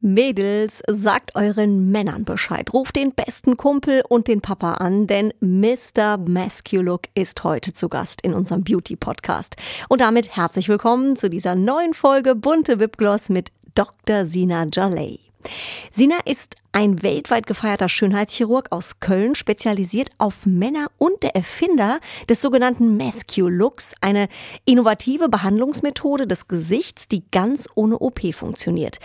Mädels, sagt euren Männern Bescheid. Ruft den besten Kumpel und den Papa an, denn Mr. Masculook ist heute zu Gast in unserem Beauty Podcast. Und damit herzlich willkommen zu dieser neuen Folge Bunte Wipgloss mit Dr. Sina Jalei. Sina ist ein weltweit gefeierter Schönheitschirurg aus Köln, spezialisiert auf Männer und der Erfinder des sogenannten Masculux, eine innovative Behandlungsmethode des Gesichts, die ganz ohne OP funktioniert.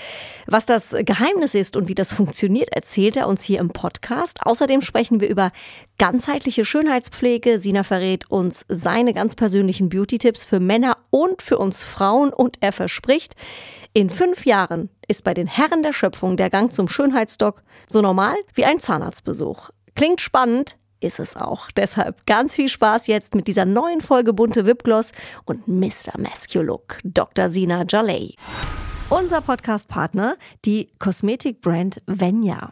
Was das Geheimnis ist und wie das funktioniert, erzählt er uns hier im Podcast. Außerdem sprechen wir über ganzheitliche Schönheitspflege. Sina verrät uns seine ganz persönlichen Beauty-Tipps für Männer und für uns Frauen und er verspricht, in fünf Jahren ist bei den Herren der Schöpfung der Gang zum Schönheitsdoc so normal wie ein Zahnarztbesuch. Klingt spannend, ist es auch. Deshalb ganz viel Spaß jetzt mit dieser neuen Folge Bunte Wipgloss und Mr. Masculook, Dr. Sina Jalei. Unser Podcast-Partner, die Kosmetikbrand Venya.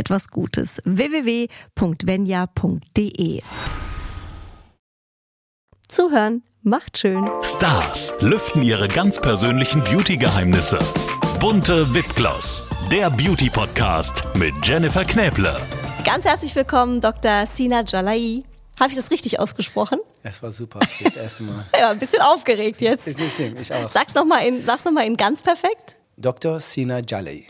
etwas Gutes. www.venya.de Zuhören macht schön. Stars lüften ihre ganz persönlichen Beauty-Geheimnisse. Bunte Wipgloss, der Beauty-Podcast mit Jennifer Knäble. Ganz herzlich willkommen, Dr. Sina Jalai. Habe ich das richtig ausgesprochen? Es war super, das erste Mal. ja, ein bisschen aufgeregt jetzt. Ist nicht schlimm, ich auch. Sag's nochmal in, noch in ganz perfekt. Dr. Sina Jalei.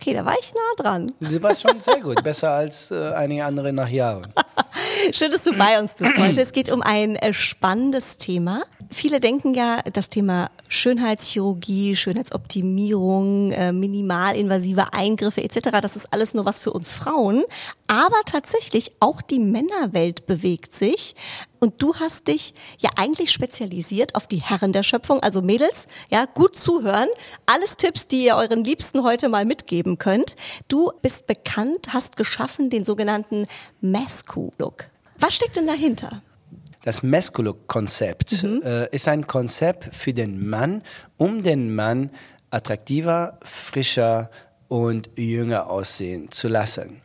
Okay, da war ich nah dran. Du warst schon sehr gut, besser als äh, einige andere nach Jahren. Schön, dass du bei uns bist heute. Es geht um ein äh, spannendes Thema. Viele denken ja, das Thema Schönheitschirurgie, Schönheitsoptimierung, äh, minimalinvasive Eingriffe etc., das ist alles nur was für uns Frauen. Aber tatsächlich auch die Männerwelt bewegt sich. Und du hast dich ja eigentlich spezialisiert auf die Herren der Schöpfung, also Mädels, ja, gut zuhören. Alles Tipps, die ihr euren Liebsten heute mal mitgeben könnt. Du bist bekannt, hast geschaffen den sogenannten Mascu-Look. Was steckt denn dahinter? Das Masculo-Konzept mhm. äh, ist ein Konzept für den Mann, um den Mann attraktiver, frischer und jünger aussehen zu lassen.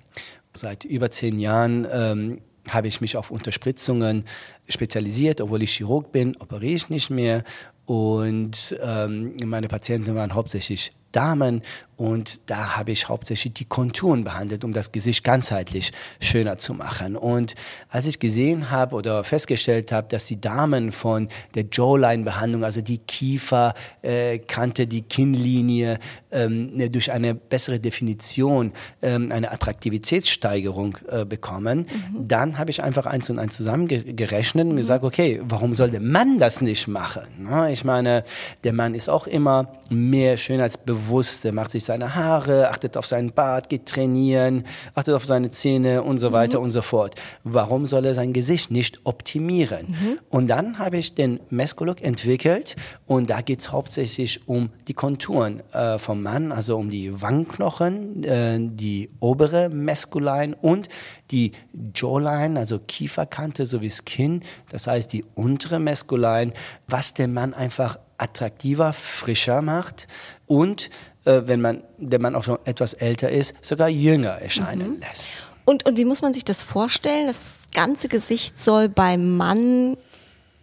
Seit über zehn Jahren ähm, habe ich mich auf Unterspritzungen spezialisiert, obwohl ich Chirurg bin, operiere ich nicht mehr. Und ähm, meine Patienten waren hauptsächlich Damen und da habe ich hauptsächlich die Konturen behandelt, um das Gesicht ganzheitlich schöner zu machen. Und als ich gesehen habe oder festgestellt habe, dass die Damen von der Jawline-Behandlung, also die Kieferkante, äh, die Kinnlinie, ähm, ne, durch eine bessere Definition ähm, eine Attraktivitätssteigerung äh, bekommen, mhm. dann habe ich einfach eins und eins zusammengerechnet und mhm. gesagt, okay, warum soll der Mann das nicht machen? Na, ich meine, der Mann ist auch immer mehr schönheitsbewusst, der macht sich seine Haare, achtet auf seinen Bart, geht trainieren, achtet auf seine Zähne und so weiter mhm. und so fort. Warum soll er sein Gesicht nicht optimieren? Mhm. Und dann habe ich den Mesco-Look entwickelt und da geht es hauptsächlich um die Konturen äh, vom Mann, also um die Wangenknochen, äh, die obere Mesculine und die Jawline, also Kieferkante sowie das Kinn, das heißt die untere Mesculine, was den Mann einfach attraktiver, frischer macht und äh, wenn man, der Mann auch schon etwas älter ist, sogar jünger erscheinen mhm. lässt. Und, und wie muss man sich das vorstellen? Das ganze Gesicht soll beim Mann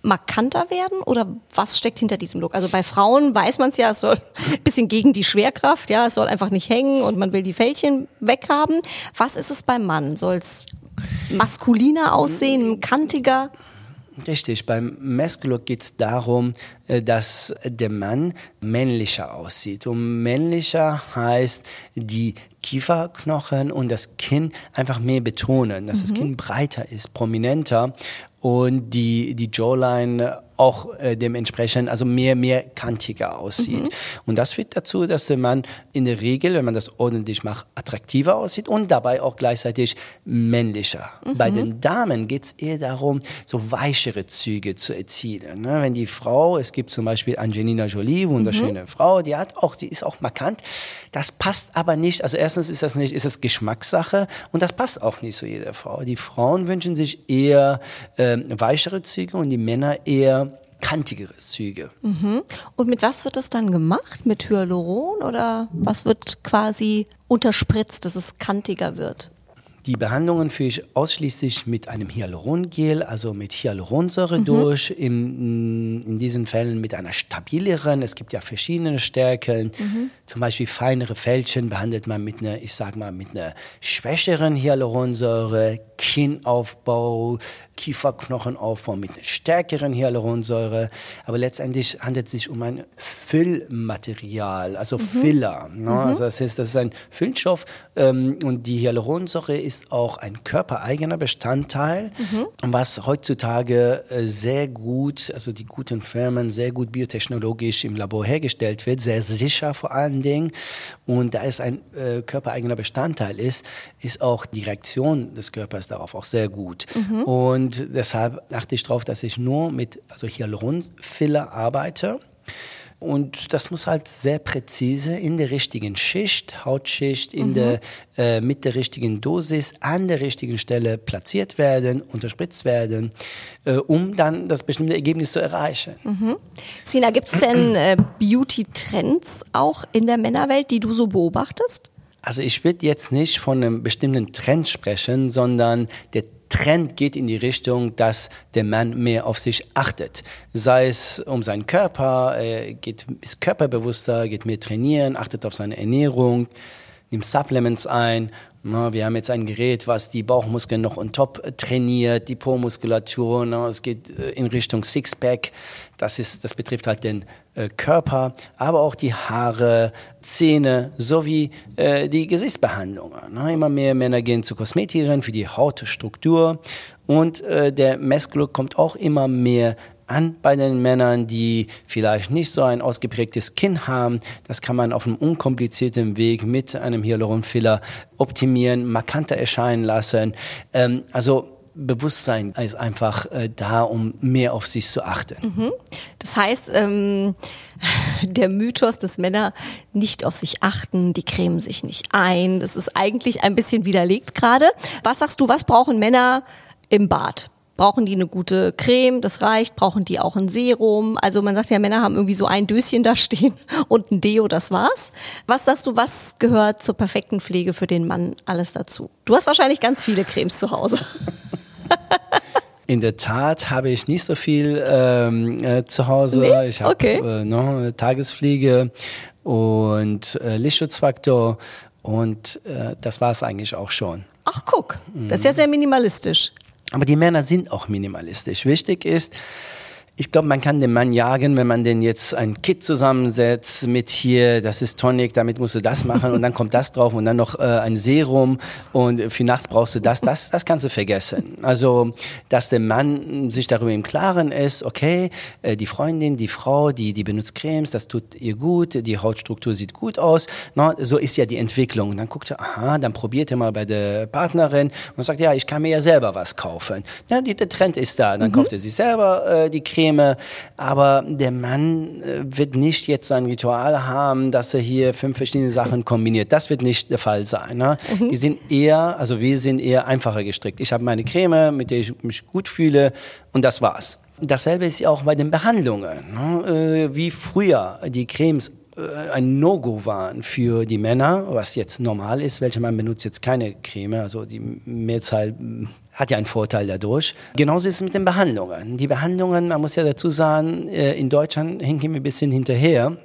markanter werden oder was steckt hinter diesem Look? Also bei Frauen weiß man es ja, es soll ein bisschen gegen die Schwerkraft, ja, es soll einfach nicht hängen und man will die Fältchen weghaben. Was ist es beim Mann? Soll es maskuliner aussehen, kantiger? Richtig, beim Maskulok geht es darum, äh, dass der Mann männlicher aussieht. Und männlicher heißt, die Kieferknochen und das Kinn einfach mehr betonen, dass mhm. das Kinn breiter ist, prominenter und die, die Jawline auch äh, dementsprechend also mehr, mehr kantiger aussieht. Mhm. Und das führt dazu, dass der Mann in der Regel, wenn man das ordentlich macht, attraktiver aussieht und dabei auch gleichzeitig männlicher. Mhm. Bei den Damen geht es eher darum, so weichere Züge zu erzielen. Ne? Wenn die Frau, es gibt zum Beispiel Angelina Jolie, wunderschöne mhm. Frau, die hat auch, die ist auch markant. Das passt aber nicht. Also erstens ist das nicht, ist es Geschmackssache und das passt auch nicht zu jeder Frau. Die Frauen wünschen sich eher äh, weichere Züge und die Männer eher kantigere Züge. Mhm. Und mit was wird das dann gemacht? Mit Hyaluron oder was wird quasi unterspritzt, dass es kantiger wird? Die Behandlungen führe ich ausschließlich mit einem Hyalurongel, also mit Hyaluronsäure mhm. durch. In, in diesen Fällen mit einer stabileren. Es gibt ja verschiedene Stärken. Mhm. Zum Beispiel feinere Fältchen behandelt man mit einer, ich sag mal, mit einer schwächeren Hyaluronsäure. Kinnaufbau, Kieferknochenaufbau mit einer stärkeren Hyaluronsäure. Aber letztendlich handelt es sich um ein Füllmaterial, also mhm. Filler. Ne? Mhm. Also das ist, das ist ein Füllstoff ähm, und die Hyaluronsäure ist auch ein körpereigener Bestandteil, mhm. was heutzutage äh, sehr gut, also die guten Firmen sehr gut biotechnologisch im Labor hergestellt wird, sehr sicher vor allen Dingen. Und da es ein äh, körpereigener Bestandteil ist, ist auch die Reaktion des Körpers darauf auch sehr gut. Mhm. Und deshalb achte ich darauf, dass ich nur mit also Hyaluronfiller arbeite. Und das muss halt sehr präzise in der richtigen Schicht, Hautschicht, in mhm. der, äh, mit der richtigen Dosis an der richtigen Stelle platziert werden, unterspritzt werden, äh, um dann das bestimmte Ergebnis zu erreichen. Mhm. Sina, gibt es denn äh, Beauty-Trends auch in der Männerwelt, die du so beobachtest? Also ich würde jetzt nicht von einem bestimmten Trend sprechen, sondern der Trend geht in die Richtung, dass der Mann mehr auf sich achtet. Sei es um seinen Körper, er geht, ist körperbewusster, geht mehr trainieren, achtet auf seine Ernährung, nimmt Supplements ein na, wir haben jetzt ein Gerät, was die Bauchmuskeln noch on top trainiert, die Po-Muskulatur. Es geht äh, in Richtung Sixpack. Das, ist, das betrifft halt den äh, Körper, aber auch die Haare, Zähne sowie äh, die Gesichtsbehandlungen. Na, immer mehr Männer gehen zu Kosmetikerin für die Hautstruktur. Und äh, der Mesklook kommt auch immer mehr an bei den Männern, die vielleicht nicht so ein ausgeprägtes Kinn haben. Das kann man auf einem unkomplizierten Weg mit einem Hyaluronfiller optimieren, markanter erscheinen lassen. Ähm, also Bewusstsein ist einfach äh, da, um mehr auf sich zu achten. Mhm. Das heißt, ähm, der Mythos, dass Männer nicht auf sich achten, die cremen sich nicht ein, das ist eigentlich ein bisschen widerlegt gerade. Was sagst du, was brauchen Männer im Bad? Brauchen die eine gute Creme, das reicht. Brauchen die auch ein Serum? Also man sagt ja, Männer haben irgendwie so ein Döschen da stehen und ein Deo, das war's. Was sagst du, was gehört zur perfekten Pflege für den Mann alles dazu? Du hast wahrscheinlich ganz viele Cremes zu Hause. In der Tat habe ich nicht so viel ähm, äh, zu Hause. Nee? Ich habe okay. äh, noch Tagespflege und äh, Lichtschutzfaktor und äh, das war es eigentlich auch schon. Ach guck, das ist ja sehr minimalistisch. Aber die Männer sind auch minimalistisch. Wichtig ist, ich glaube, man kann den Mann jagen, wenn man den jetzt ein Kit zusammensetzt mit hier, das ist Tonic, damit musst du das machen und dann kommt das drauf und dann noch äh, ein Serum und für nachts brauchst du das, das, das kannst du vergessen. Also, dass der Mann sich darüber im Klaren ist, okay, äh, die Freundin, die Frau, die, die benutzt Cremes, das tut ihr gut, die Hautstruktur sieht gut aus, no, so ist ja die Entwicklung. Und dann guckt er, aha, dann probiert er mal bei der Partnerin und sagt, ja, ich kann mir ja selber was kaufen. Ja, die, der Trend ist da, dann mhm. kauft er sich selber äh, die Creme Probleme. Aber der Mann äh, wird nicht jetzt so ein Ritual haben, dass er hier fünf verschiedene Sachen kombiniert. Das wird nicht der Fall sein. Ne? Mhm. Die sind eher, also wir sind eher einfacher gestrickt. Ich habe meine Creme, mit der ich mich gut fühle und das war's. Dasselbe ist ja auch bei den Behandlungen. Ne? Äh, wie früher die Cremes äh, ein No-Go waren für die Männer, was jetzt normal ist. Welcher Mann benutzt jetzt keine Creme? Also die Mehrzahl hat ja einen Vorteil dadurch. Genauso ist es mit den Behandlungen. Die Behandlungen, man muss ja dazu sagen, äh, in Deutschland hinken wir ein bisschen hinterher.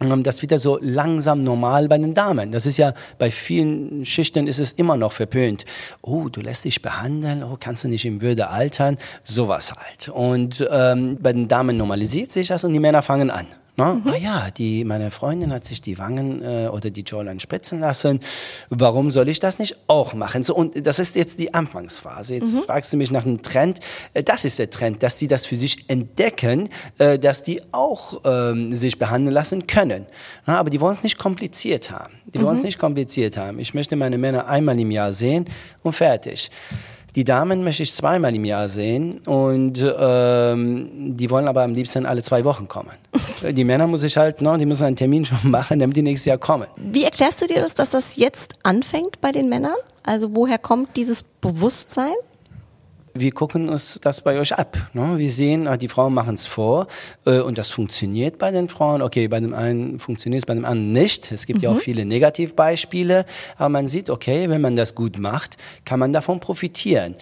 Ähm, das wieder so langsam normal bei den Damen. Das ist ja bei vielen Schichten ist es immer noch verpönt. Oh, du lässt dich behandeln, oh, kannst du nicht in Würde altern, sowas halt. Und ähm, bei den Damen normalisiert sich das und die Männer fangen an. Ne? Mhm. Ah ja, die, meine Freundin hat sich die Wangen äh, oder die Jawline spritzen lassen. Warum soll ich das nicht auch machen? So, und das ist jetzt die Anfangsphase. Jetzt mhm. fragst du mich nach einem Trend. Äh, das ist der Trend, dass sie das für sich entdecken, äh, dass die auch ähm, sich behandeln lassen können. Na, aber die wollen es nicht kompliziert haben. Die mhm. wollen es nicht kompliziert haben. Ich möchte meine Männer einmal im Jahr sehen und fertig. Die Damen möchte ich zweimal im Jahr sehen und ähm, die wollen aber am liebsten alle zwei Wochen kommen. die Männer muss ich halt, ne, die müssen einen Termin schon machen, damit die nächstes Jahr kommen. Wie erklärst du dir das, dass das jetzt anfängt bei den Männern? Also woher kommt dieses Bewusstsein? Wir gucken uns das bei euch ab. Ne? Wir sehen, ah, die Frauen machen es vor äh, und das funktioniert bei den Frauen. Okay, bei dem einen funktioniert es, bei dem anderen nicht. Es gibt mhm. ja auch mhm. viele Negativbeispiele, aber man sieht, okay, wenn man das gut macht, kann man davon profitieren.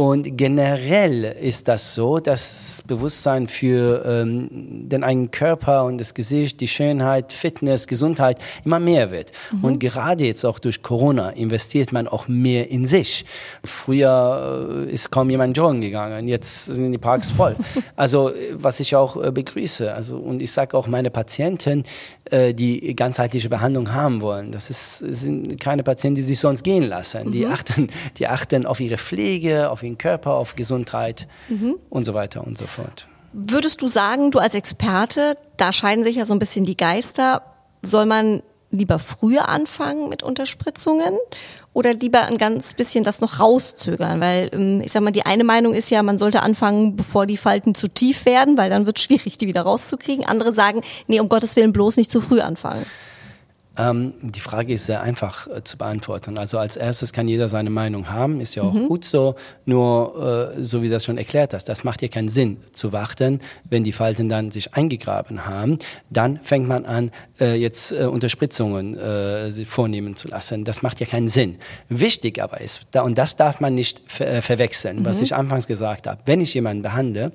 Und generell ist das so, dass das Bewusstsein für ähm, den eigenen Körper und das Gesicht, die Schönheit, Fitness, Gesundheit immer mehr wird. Mhm. Und gerade jetzt auch durch Corona investiert man auch mehr in sich. Früher äh, ist kaum jemand joggen gegangen, jetzt sind die Parks voll. also was ich auch äh, begrüße. Also und ich sage auch meine Patienten, äh, die ganzheitliche Behandlung haben wollen. Das ist, sind keine Patienten, die sich sonst gehen lassen. Mhm. Die achten, die achten auf ihre Pflege, auf den Körper, auf Gesundheit mhm. und so weiter und so fort. Würdest du sagen, du als Experte, da scheiden sich ja so ein bisschen die Geister, soll man lieber früher anfangen mit Unterspritzungen oder lieber ein ganz bisschen das noch rauszögern? Weil ähm, ich sag mal, die eine Meinung ist ja, man sollte anfangen, bevor die Falten zu tief werden, weil dann wird es schwierig, die wieder rauszukriegen. Andere sagen, nee, um Gottes Willen bloß nicht zu früh anfangen. Ähm, die Frage ist sehr einfach äh, zu beantworten. Also als erstes kann jeder seine Meinung haben, ist ja auch mhm. gut so. Nur, äh, so wie das schon erklärt hast, das macht ja keinen Sinn zu warten, wenn die Falten dann sich eingegraben haben. Dann fängt man an, äh, jetzt äh, Unterspritzungen äh, vornehmen zu lassen. Das macht ja keinen Sinn. Wichtig aber ist, da, und das darf man nicht ver äh, verwechseln, mhm. was ich anfangs gesagt habe. Wenn ich jemanden behandle,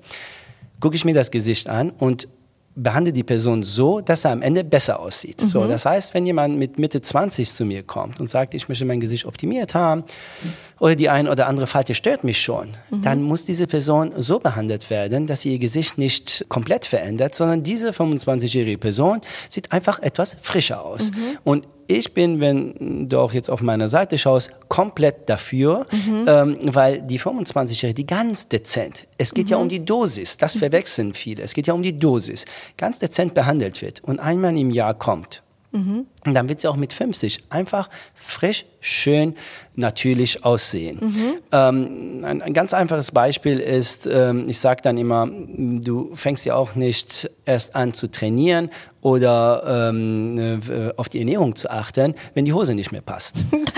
gucke ich mir das Gesicht an und behandle die Person so, dass er am Ende besser aussieht. Mhm. So, das heißt, wenn jemand mit Mitte 20 zu mir kommt und sagt, ich möchte mein Gesicht optimiert haben oder die ein oder andere Falte stört mich schon, mhm. dann muss diese Person so behandelt werden, dass sie ihr Gesicht nicht komplett verändert, sondern diese 25-jährige Person sieht einfach etwas frischer aus. Mhm. Und ich bin, wenn du auch jetzt auf meiner Seite schaust, komplett dafür, mhm. ähm, weil die 25-Jährige, die ganz dezent, es geht mhm. ja um die Dosis, das mhm. verwechseln viele, es geht ja um die Dosis, ganz dezent behandelt wird und einmal im Jahr kommt Mhm. Und dann wird sie auch mit 50 einfach frisch, schön, natürlich aussehen. Mhm. Ähm, ein, ein, ganz einfaches Beispiel ist, ähm, ich sage dann immer, du fängst ja auch nicht erst an zu trainieren oder ähm, äh, auf die Ernährung zu achten, wenn die Hose nicht mehr passt.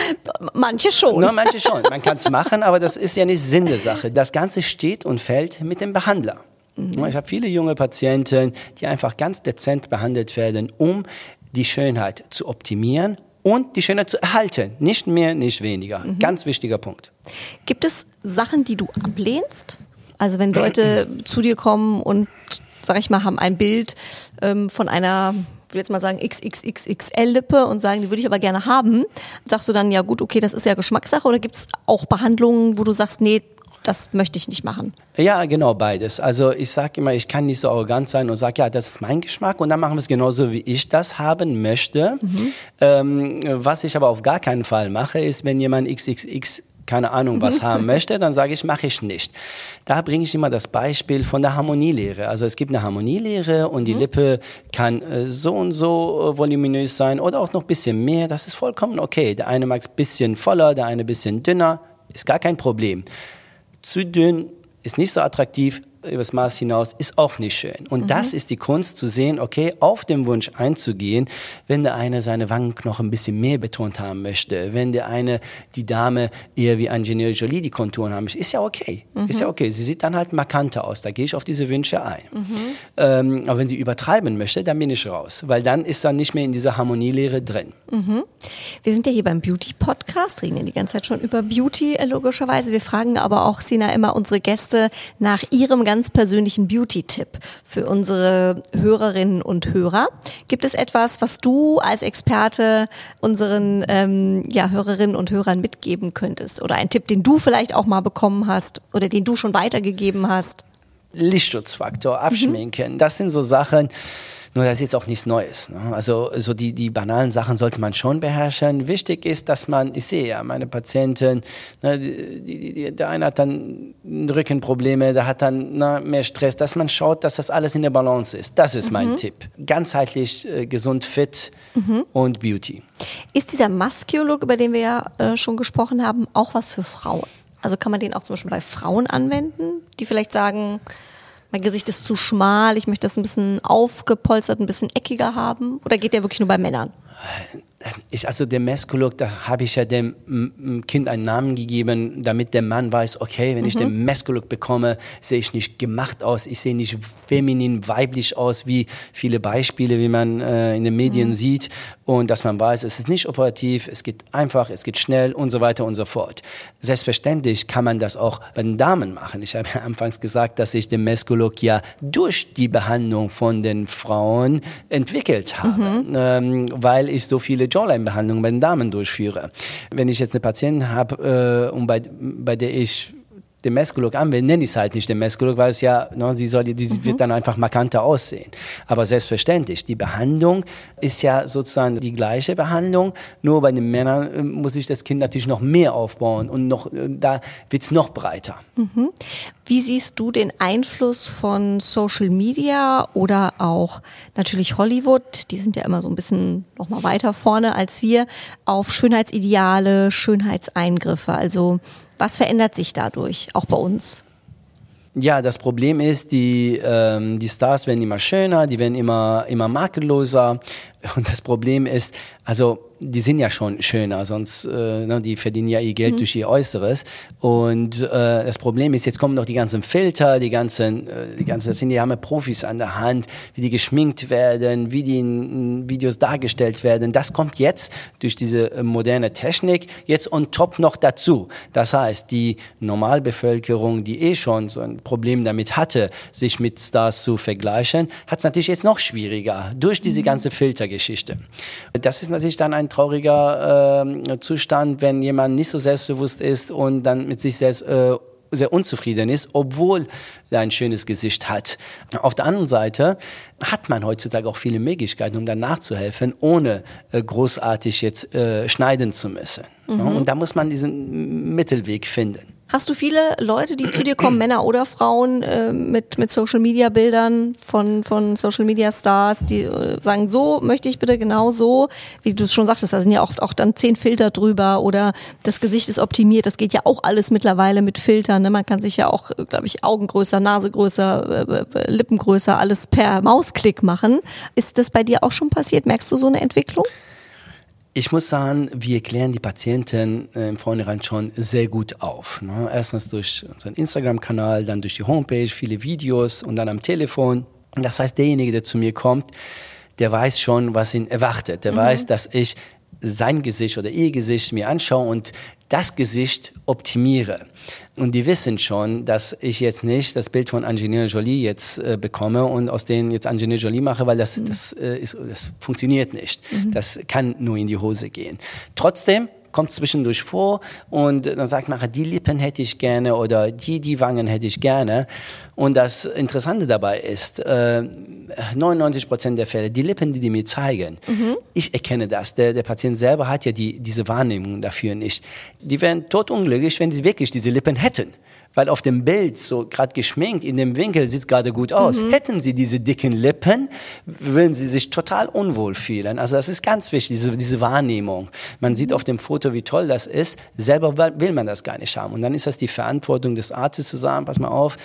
manche schon. No, manche schon. Man kann es machen, aber das ist ja nicht Sinn der Sache. Das Ganze steht und fällt mit dem Behandler. Mhm. Ich habe viele junge Patienten, die einfach ganz dezent behandelt werden, um die Schönheit zu optimieren und die Schönheit zu erhalten. Nicht mehr, nicht weniger. Mhm. Ganz wichtiger Punkt. Gibt es Sachen, die du ablehnst? Also wenn Leute zu dir kommen und, sag ich mal, haben ein Bild ähm, von einer ich will jetzt mal sagen XXXXL-Lippe und sagen, die würde ich aber gerne haben, sagst du dann, ja gut, okay, das ist ja Geschmackssache oder gibt es auch Behandlungen, wo du sagst, nee, das möchte ich nicht machen. Ja, genau, beides. Also ich sage immer, ich kann nicht so arrogant sein und sage, ja, das ist mein Geschmack und dann machen wir es genauso, wie ich das haben möchte. Mhm. Ähm, was ich aber auf gar keinen Fall mache, ist, wenn jemand XXX keine Ahnung was haben möchte, dann sage ich, mache ich nicht. Da bringe ich immer das Beispiel von der Harmonielehre. Also es gibt eine Harmonielehre und die mhm. Lippe kann äh, so und so äh, voluminös sein oder auch noch ein bisschen mehr. Das ist vollkommen okay. Der eine mag es ein bisschen voller, der eine ein bisschen dünner. Ist gar kein Problem zu dünn, ist nicht so attraktiv, übers Maß hinaus ist auch nicht schön. Und mhm. das ist die Kunst zu sehen, okay, auf den Wunsch einzugehen, wenn der eine seine Wangenknochen ein bisschen mehr betont haben möchte, wenn der eine, die Dame eher wie Angelina Jolie die Konturen haben möchte, ist ja okay. Mhm. Ist ja okay. Sie sieht dann halt markanter aus. Da gehe ich auf diese Wünsche ein. Mhm. Ähm, aber wenn sie übertreiben möchte, dann bin ich raus, weil dann ist dann nicht mehr in dieser Harmonielehre drin. Mhm. Wir sind ja hier beim Beauty-Podcast, reden ja die ganze Zeit schon über Beauty, äh, logischerweise. Wir fragen aber auch, Sina, immer unsere Gäste nach ihrem ganz persönlichen Beauty-Tipp für unsere Hörerinnen und Hörer. Gibt es etwas, was du als Experte unseren ähm, ja, Hörerinnen und Hörern mitgeben könntest? Oder ein Tipp, den du vielleicht auch mal bekommen hast oder den du schon weitergegeben hast? Lichtschutzfaktor, abschminken, mhm. das sind so Sachen, Nur das ist jetzt auch nichts Neues. Ne? Also so die, die banalen Sachen sollte man schon beherrschen. Wichtig ist, dass man, ich sehe ja meine Patienten, ne, die, die, die, der eine hat dann Rückenprobleme, der hat dann ne, mehr Stress, dass man schaut, dass das alles in der Balance ist. Das ist mein Tipp. Ganzheitlich äh, gesund, fit und Beauty. Ist dieser Musculook, über den wir ja äh, schon gesprochen haben, auch was für Frauen? Also kann man den auch zum Beispiel bei Frauen anwenden, die vielleicht sagen, mein Gesicht ist zu schmal, ich möchte das ein bisschen aufgepolstert, ein bisschen eckiger haben? Oder geht der wirklich nur bei Männern? Ich, also der Meskolog, da habe ich ja dem Kind einen Namen gegeben, damit der Mann weiß, okay, wenn mhm. ich den Meskolog bekomme, sehe ich nicht gemacht aus, ich sehe nicht feminin, weiblich aus, wie viele Beispiele, wie man äh, in den Medien mhm. sieht. Und dass man weiß, es ist nicht operativ, es geht einfach, es geht schnell und so weiter und so fort. Selbstverständlich kann man das auch bei den Damen machen. Ich habe ja anfangs gesagt, dass ich den Meskolog ja durch die Behandlung von den Frauen entwickelt habe, mhm. ähm, weil ich so viele Jawline-Behandlungen bei den Damen durchführe. Wenn ich jetzt eine Patientin habe, äh, und bei, bei der ich den Meskolog anwende, nenne ich es halt nicht den Meskolog, weil es ja, ne, sie soll, die mhm. wird dann einfach markanter aussehen. Aber selbstverständlich, die Behandlung ist ja sozusagen die gleiche Behandlung, nur bei den Männern äh, muss ich das Kind natürlich noch mehr aufbauen und noch, äh, da wird es noch breiter. Mhm. Wie siehst du den Einfluss von Social Media oder auch natürlich Hollywood, die sind ja immer so ein bisschen noch mal weiter vorne als wir, auf Schönheitsideale, Schönheitseingriffe? Also was verändert sich dadurch, auch bei uns? Ja, das Problem ist, die, ähm, die Stars werden immer schöner, die werden immer, immer makelloser. Und das Problem ist, also die sind ja schon schöner, sonst äh, ne, die verdienen ja ihr Geld mhm. durch ihr Äußeres. Und äh, das Problem ist, jetzt kommen noch die ganzen Filter, die ganzen, äh, die ganzen, das sind die haben ja Profis an der Hand, wie die geschminkt werden, wie die in Videos dargestellt werden. Das kommt jetzt durch diese äh, moderne Technik jetzt on top noch dazu. Das heißt, die Normalbevölkerung, die eh schon so ein Problem damit hatte, sich mit Stars zu vergleichen, hat es natürlich jetzt noch schwieriger durch diese mhm. ganze Filtergeschichte. Das ist natürlich dann ein ein trauriger äh, Zustand, wenn jemand nicht so selbstbewusst ist und dann mit sich selbst äh, sehr unzufrieden ist, obwohl er ein schönes Gesicht hat. Auf der anderen Seite hat man heutzutage auch viele Möglichkeiten, um dann nachzuhelfen, ohne äh, großartig jetzt äh, schneiden zu müssen. Mhm. Und da muss man diesen Mittelweg finden. Hast du viele Leute, die zu dir kommen, Männer oder Frauen, äh, mit, mit Social Media Bildern von, von Social Media Stars, die äh, sagen, so möchte ich bitte genau so, wie du es schon sagtest, da sind ja oft auch dann zehn Filter drüber oder das Gesicht ist optimiert, das geht ja auch alles mittlerweile mit Filtern, ne? man kann sich ja auch, glaube ich, Augen größer, Nase größer, äh, äh, Lippen größer, alles per Mausklick machen. Ist das bei dir auch schon passiert? Merkst du so eine Entwicklung? Ich muss sagen, wir klären die Patienten äh, im Vornherein schon sehr gut auf. Ne? Erstens durch unseren Instagram-Kanal, dann durch die Homepage, viele Videos und dann am Telefon. Das heißt, derjenige, der zu mir kommt, der weiß schon, was ihn erwartet. Der mhm. weiß, dass ich sein Gesicht oder ihr Gesicht mir anschaue und das Gesicht optimiere. Und die wissen schon, dass ich jetzt nicht das Bild von Angelina Jolie jetzt äh, bekomme und aus denen jetzt Angelina Jolie mache, weil das, mhm. das, äh, ist, das funktioniert nicht. Mhm. Das kann nur in die Hose gehen. Trotzdem kommt zwischendurch vor und dann sagt man, die Lippen hätte ich gerne oder die, die Wangen hätte ich gerne. Und das Interessante dabei ist, äh, 99 Prozent der Fälle, die Lippen, die die mir zeigen, mhm. ich erkenne das. Der, der Patient selber hat ja die, diese Wahrnehmung dafür nicht. Die wären totunglücklich, wenn sie wirklich diese Lippen hätten weil auf dem Bild so gerade geschminkt in dem Winkel sieht es gerade gut aus. Mhm. Hätten sie diese dicken Lippen, würden sie sich total unwohl fühlen. Also das ist ganz wichtig, diese, diese Wahrnehmung. Man sieht auf dem Foto, wie toll das ist. Selber will man das gar nicht haben. Und dann ist das die Verantwortung des Arztes zu sagen, pass mal auf,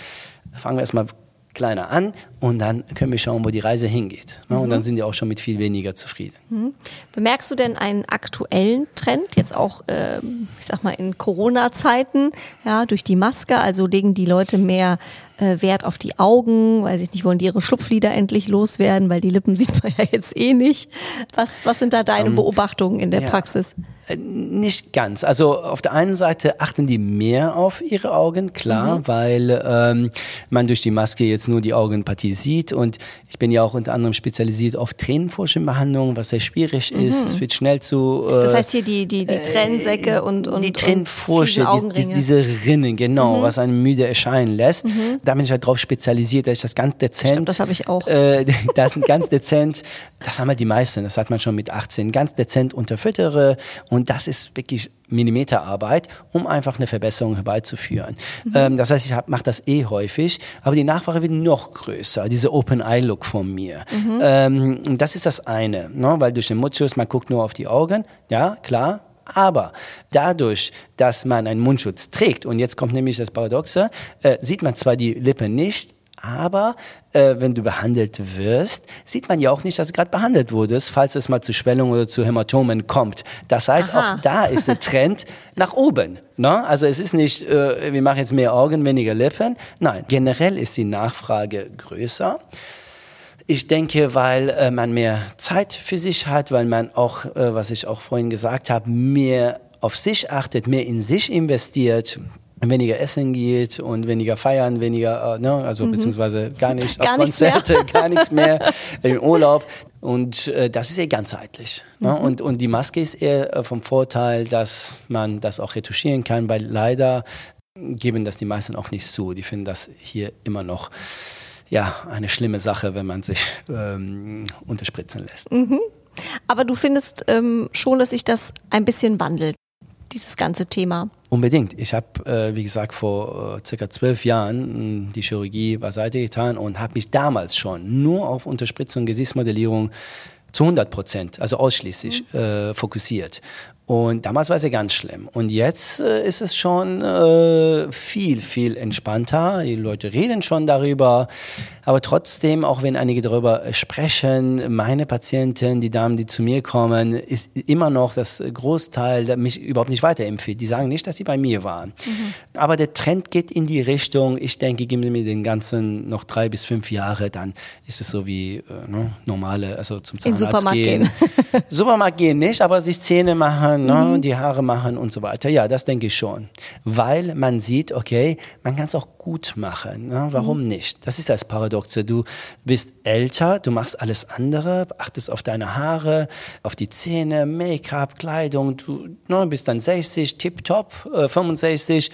fangen wir erstmal kleiner an und dann können wir schauen, wo die Reise hingeht. Mhm. Und dann mhm. sind die auch schon mit viel weniger zufrieden. Mhm. Bemerkst du denn einen aktuellen Trend, jetzt auch, äh, ich sag mal, in Corona-Zeiten, ja, durch die Maske? Also legen die Leute mehr äh, Wert auf die Augen, weil sie nicht wollen die ihre Schlupflider endlich loswerden, weil die Lippen sieht man ja jetzt eh nicht. Was, was sind da deine um, ähm, Beobachtungen in der ja. Praxis? Äh, nicht ganz. Also auf der einen Seite achten die mehr auf ihre Augen, klar, mhm. weil ähm, man durch die Maske jetzt nur die Augenpartie sieht und ich bin ja auch unter anderem spezialisiert auf Tränenfurchenbehandlung, was sehr schwierig mhm. ist. Es wird schnell zu. Äh, das heißt hier die die die Tränensäcke äh, und und die Tränenfursche, die, die, diese Rinnen, genau, mhm. was einen müde erscheinen lässt. Mhm. Da da bin ich halt drauf spezialisiert, dass ich das ganz dezent. Glaub, das habe ich auch. Äh, das sind ganz dezent, das haben wir die meisten, das hat man schon mit 18, ganz dezent unterfüttere und das ist wirklich Millimeterarbeit, um einfach eine Verbesserung herbeizuführen. Mhm. Ähm, das heißt, ich mache das eh häufig, aber die Nachfrage wird noch größer, diese Open-Eye-Look von mir. Mhm. Ähm, das ist das eine, ne? weil durch den Mundschutz, man guckt nur auf die Augen, ja, klar, aber dadurch, dass man einen Mundschutz trägt, und jetzt kommt nämlich das Paradoxe, äh, sieht man zwar die Lippen nicht, aber äh, wenn du behandelt wirst, sieht man ja auch nicht, dass du gerade behandelt wurdest, falls es mal zu Schwellungen oder zu Hämatomen kommt. Das heißt, Aha. auch da ist der Trend nach oben. Ne? Also es ist nicht, äh, wir machen jetzt mehr Augen, weniger Lippen. Nein, generell ist die Nachfrage größer. Ich denke, weil äh, man mehr Zeit für sich hat, weil man auch, äh, was ich auch vorhin gesagt habe, mehr auf sich achtet, mehr in sich investiert weniger essen geht und weniger feiern, weniger, äh, ne, also mhm. beziehungsweise gar nicht gar auf Konzerte, gar nichts mehr im Urlaub. Und äh, das ist eher ganzheitlich. Ne? Mhm. Und, und die Maske ist eher äh, vom Vorteil, dass man das auch retuschieren kann, weil leider geben das die meisten auch nicht zu. Die finden das hier immer noch ja, eine schlimme Sache, wenn man sich ähm, unterspritzen lässt. Mhm. Aber du findest ähm, schon, dass sich das ein bisschen wandelt, dieses ganze Thema. Unbedingt. Ich habe, äh, wie gesagt, vor äh, circa zwölf Jahren mh, die Chirurgie beiseite getan und habe mich damals schon nur auf Unterspritzung, Gesichtsmodellierung zu 100 Prozent, also ausschließlich mhm. äh, fokussiert. Und damals war es ja ganz schlimm. Und jetzt äh, ist es schon äh, viel, viel entspannter. Die Leute reden schon darüber. Aber trotzdem, auch wenn einige darüber sprechen, meine Patienten, die Damen, die zu mir kommen, ist immer noch das Großteil, der mich überhaupt nicht weiterempfiehlt. Die sagen nicht, dass sie bei mir waren. Mhm. Aber der Trend geht in die Richtung, ich denke, geben Sie mir den ganzen noch drei bis fünf Jahre, dann ist es so wie äh, ne, normale, also zum Zahnarzt in Supermarkt gehen. gehen. Supermarkt gehen nicht, aber sich Zähne machen, ne, mhm. die Haare machen und so weiter. Ja, das denke ich schon. Weil man sieht, okay, man kann es auch gut machen. Ne? Warum mhm. nicht? Das ist das Paradoxe. Du bist älter, du machst alles andere, achtest auf deine Haare, auf die Zähne, Make-up, Kleidung. Du ne, bist dann 60, tipptopp, äh, 65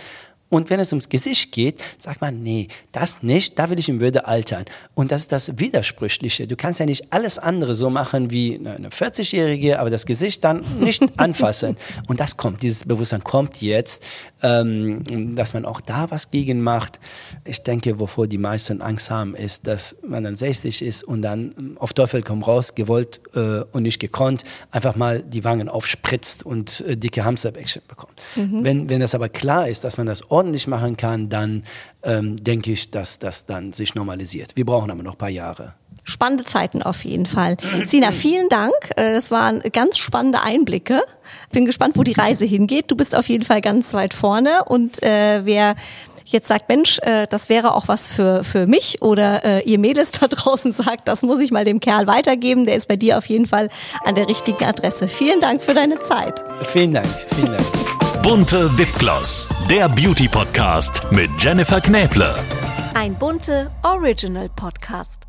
und wenn es ums Gesicht geht, sagt man, nee, das nicht, da will ich in Würde altern. Und das ist das Widersprüchliche. Du kannst ja nicht alles andere so machen wie eine 40-Jährige, aber das Gesicht dann nicht anfassen. Und das kommt, dieses Bewusstsein kommt jetzt, ähm, dass man auch da was gegen macht. Ich denke, wovor die meisten Angst haben, ist, dass man dann 60 ist und dann auf Teufel komm raus, gewollt äh, und nicht gekonnt, einfach mal die Wangen aufspritzt und äh, dicke Hamsterbäckchen bekommt. Mhm. Wenn, wenn das aber klar ist, dass man das ordentlich machen kann, dann ähm, denke ich, dass das dann sich normalisiert. Wir brauchen aber noch ein paar Jahre. Spannende Zeiten auf jeden Fall. Sina, vielen Dank. Äh, das waren ganz spannende Einblicke. Bin gespannt, wo die Reise hingeht. Du bist auf jeden Fall ganz weit vorne und äh, wer jetzt sagt, Mensch, äh, das wäre auch was für, für mich oder äh, ihr Mädels da draußen sagt, das muss ich mal dem Kerl weitergeben, der ist bei dir auf jeden Fall an der richtigen Adresse. Vielen Dank für deine Zeit. Vielen Dank, vielen Dank. Bunte Wipgloss, der Beauty Podcast mit Jennifer Knäble. Ein bunte Original Podcast.